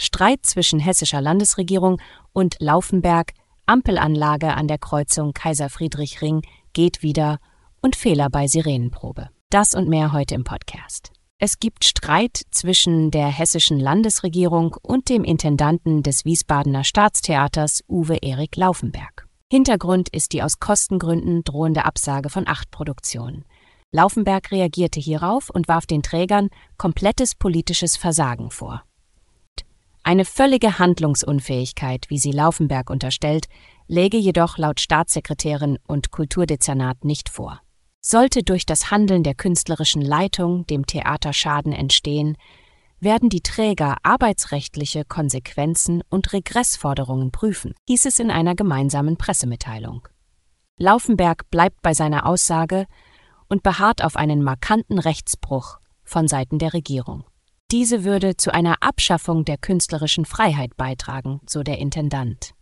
Streit zwischen hessischer Landesregierung und Laufenberg, Ampelanlage an der Kreuzung Kaiser Friedrich Ring geht wieder und Fehler bei Sirenenprobe. Das und mehr heute im Podcast. Es gibt Streit zwischen der hessischen Landesregierung und dem Intendanten des Wiesbadener Staatstheaters Uwe Erik Laufenberg. Hintergrund ist die aus Kostengründen drohende Absage von acht Produktionen. Laufenberg reagierte hierauf und warf den Trägern komplettes politisches Versagen vor. Eine völlige Handlungsunfähigkeit, wie sie Laufenberg unterstellt, läge jedoch laut Staatssekretärin und Kulturdezernat nicht vor. Sollte durch das Handeln der künstlerischen Leitung dem Theater Schaden entstehen, werden die Träger arbeitsrechtliche Konsequenzen und Regressforderungen prüfen, hieß es in einer gemeinsamen Pressemitteilung. Laufenberg bleibt bei seiner Aussage und beharrt auf einen markanten Rechtsbruch von Seiten der Regierung. Diese würde zu einer Abschaffung der künstlerischen Freiheit beitragen, so der Intendant.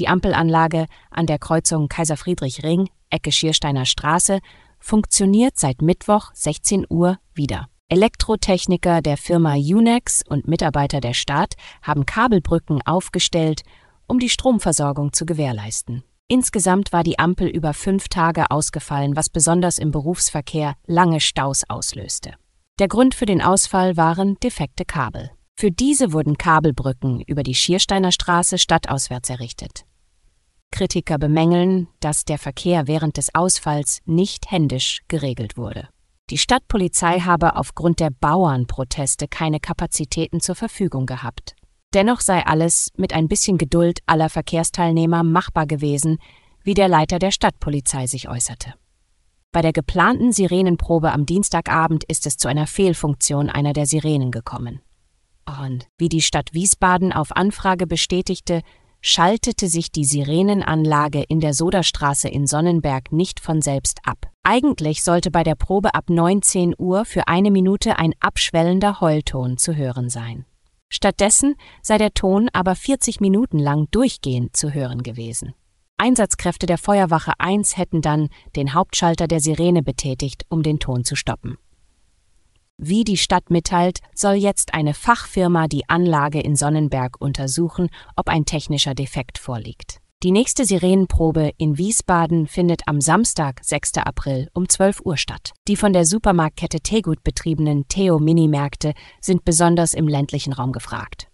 Die Ampelanlage an der Kreuzung Kaiser Friedrich Ring, Ecke Schiersteiner Straße, funktioniert seit Mittwoch 16 Uhr wieder. Elektrotechniker der Firma Unex und Mitarbeiter der Stadt haben Kabelbrücken aufgestellt, um die Stromversorgung zu gewährleisten. Insgesamt war die Ampel über fünf Tage ausgefallen, was besonders im Berufsverkehr lange Staus auslöste. Der Grund für den Ausfall waren defekte Kabel. Für diese wurden Kabelbrücken über die Schiersteiner Straße stadtauswärts errichtet. Kritiker bemängeln, dass der Verkehr während des Ausfalls nicht händisch geregelt wurde. Die Stadtpolizei habe aufgrund der Bauernproteste keine Kapazitäten zur Verfügung gehabt. Dennoch sei alles mit ein bisschen Geduld aller Verkehrsteilnehmer machbar gewesen, wie der Leiter der Stadtpolizei sich äußerte. Bei der geplanten Sirenenprobe am Dienstagabend ist es zu einer Fehlfunktion einer der Sirenen gekommen. Und wie die Stadt Wiesbaden auf Anfrage bestätigte, schaltete sich die Sirenenanlage in der Sodastraße in Sonnenberg nicht von selbst ab. Eigentlich sollte bei der Probe ab 19 Uhr für eine Minute ein abschwellender Heulton zu hören sein. Stattdessen sei der Ton aber 40 Minuten lang durchgehend zu hören gewesen. Einsatzkräfte der Feuerwache 1 hätten dann den Hauptschalter der Sirene betätigt, um den Ton zu stoppen. Wie die Stadt mitteilt, soll jetzt eine Fachfirma die Anlage in Sonnenberg untersuchen, ob ein technischer Defekt vorliegt. Die nächste Sirenenprobe in Wiesbaden findet am Samstag, 6. April um 12 Uhr statt. Die von der Supermarktkette Tegut betriebenen Theo-Minimärkte sind besonders im ländlichen Raum gefragt.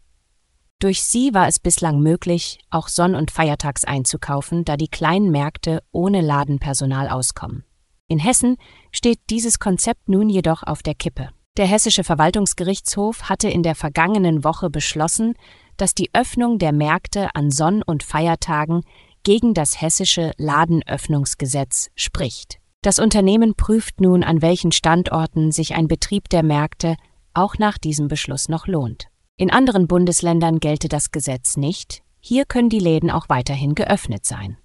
Durch sie war es bislang möglich, auch sonn- und feiertags einzukaufen, da die kleinen Märkte ohne Ladenpersonal auskommen. In Hessen steht dieses Konzept nun jedoch auf der Kippe. Der Hessische Verwaltungsgerichtshof hatte in der vergangenen Woche beschlossen, dass die Öffnung der Märkte an Sonn- und Feiertagen gegen das hessische Ladenöffnungsgesetz spricht. Das Unternehmen prüft nun, an welchen Standorten sich ein Betrieb der Märkte auch nach diesem Beschluss noch lohnt. In anderen Bundesländern gelte das Gesetz nicht, hier können die Läden auch weiterhin geöffnet sein.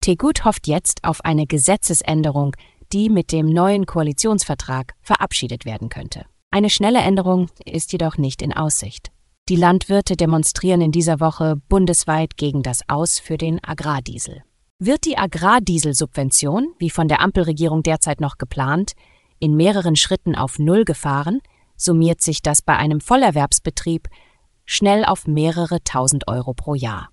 Tegut hofft jetzt auf eine Gesetzesänderung, die mit dem neuen Koalitionsvertrag verabschiedet werden könnte. Eine schnelle Änderung ist jedoch nicht in Aussicht. Die Landwirte demonstrieren in dieser Woche bundesweit gegen das Aus für den Agrardiesel. Wird die Agrardieselsubvention, wie von der Ampelregierung derzeit noch geplant, in mehreren Schritten auf Null gefahren, summiert sich das bei einem Vollerwerbsbetrieb schnell auf mehrere tausend Euro pro Jahr.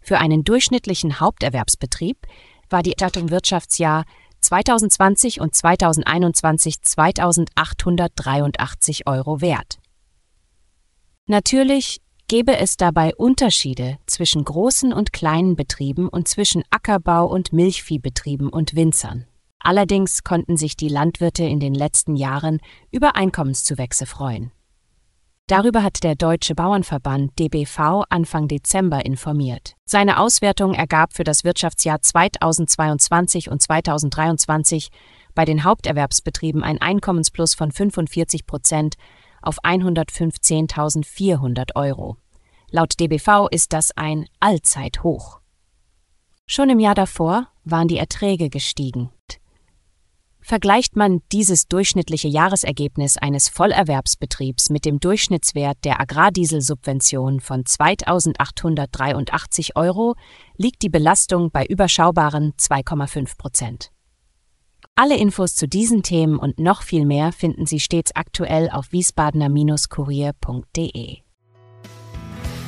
Für einen durchschnittlichen Haupterwerbsbetrieb war die Stattung Wirtschaftsjahr 2020 und 2021 2883 Euro wert. Natürlich gäbe es dabei Unterschiede zwischen großen und kleinen Betrieben und zwischen Ackerbau- und Milchviehbetrieben und Winzern. Allerdings konnten sich die Landwirte in den letzten Jahren über Einkommenszuwächse freuen. Darüber hat der Deutsche Bauernverband DBV Anfang Dezember informiert. Seine Auswertung ergab für das Wirtschaftsjahr 2022 und 2023 bei den Haupterwerbsbetrieben ein Einkommensplus von 45 Prozent auf 115.400 Euro. Laut DBV ist das ein Allzeithoch. Schon im Jahr davor waren die Erträge gestiegen. Vergleicht man dieses durchschnittliche Jahresergebnis eines Vollerwerbsbetriebs mit dem Durchschnittswert der Agrardieselsubvention von 2.883 Euro, liegt die Belastung bei überschaubaren 2,5 Prozent. Alle Infos zu diesen Themen und noch viel mehr finden Sie stets aktuell auf wiesbadener-kurier.de.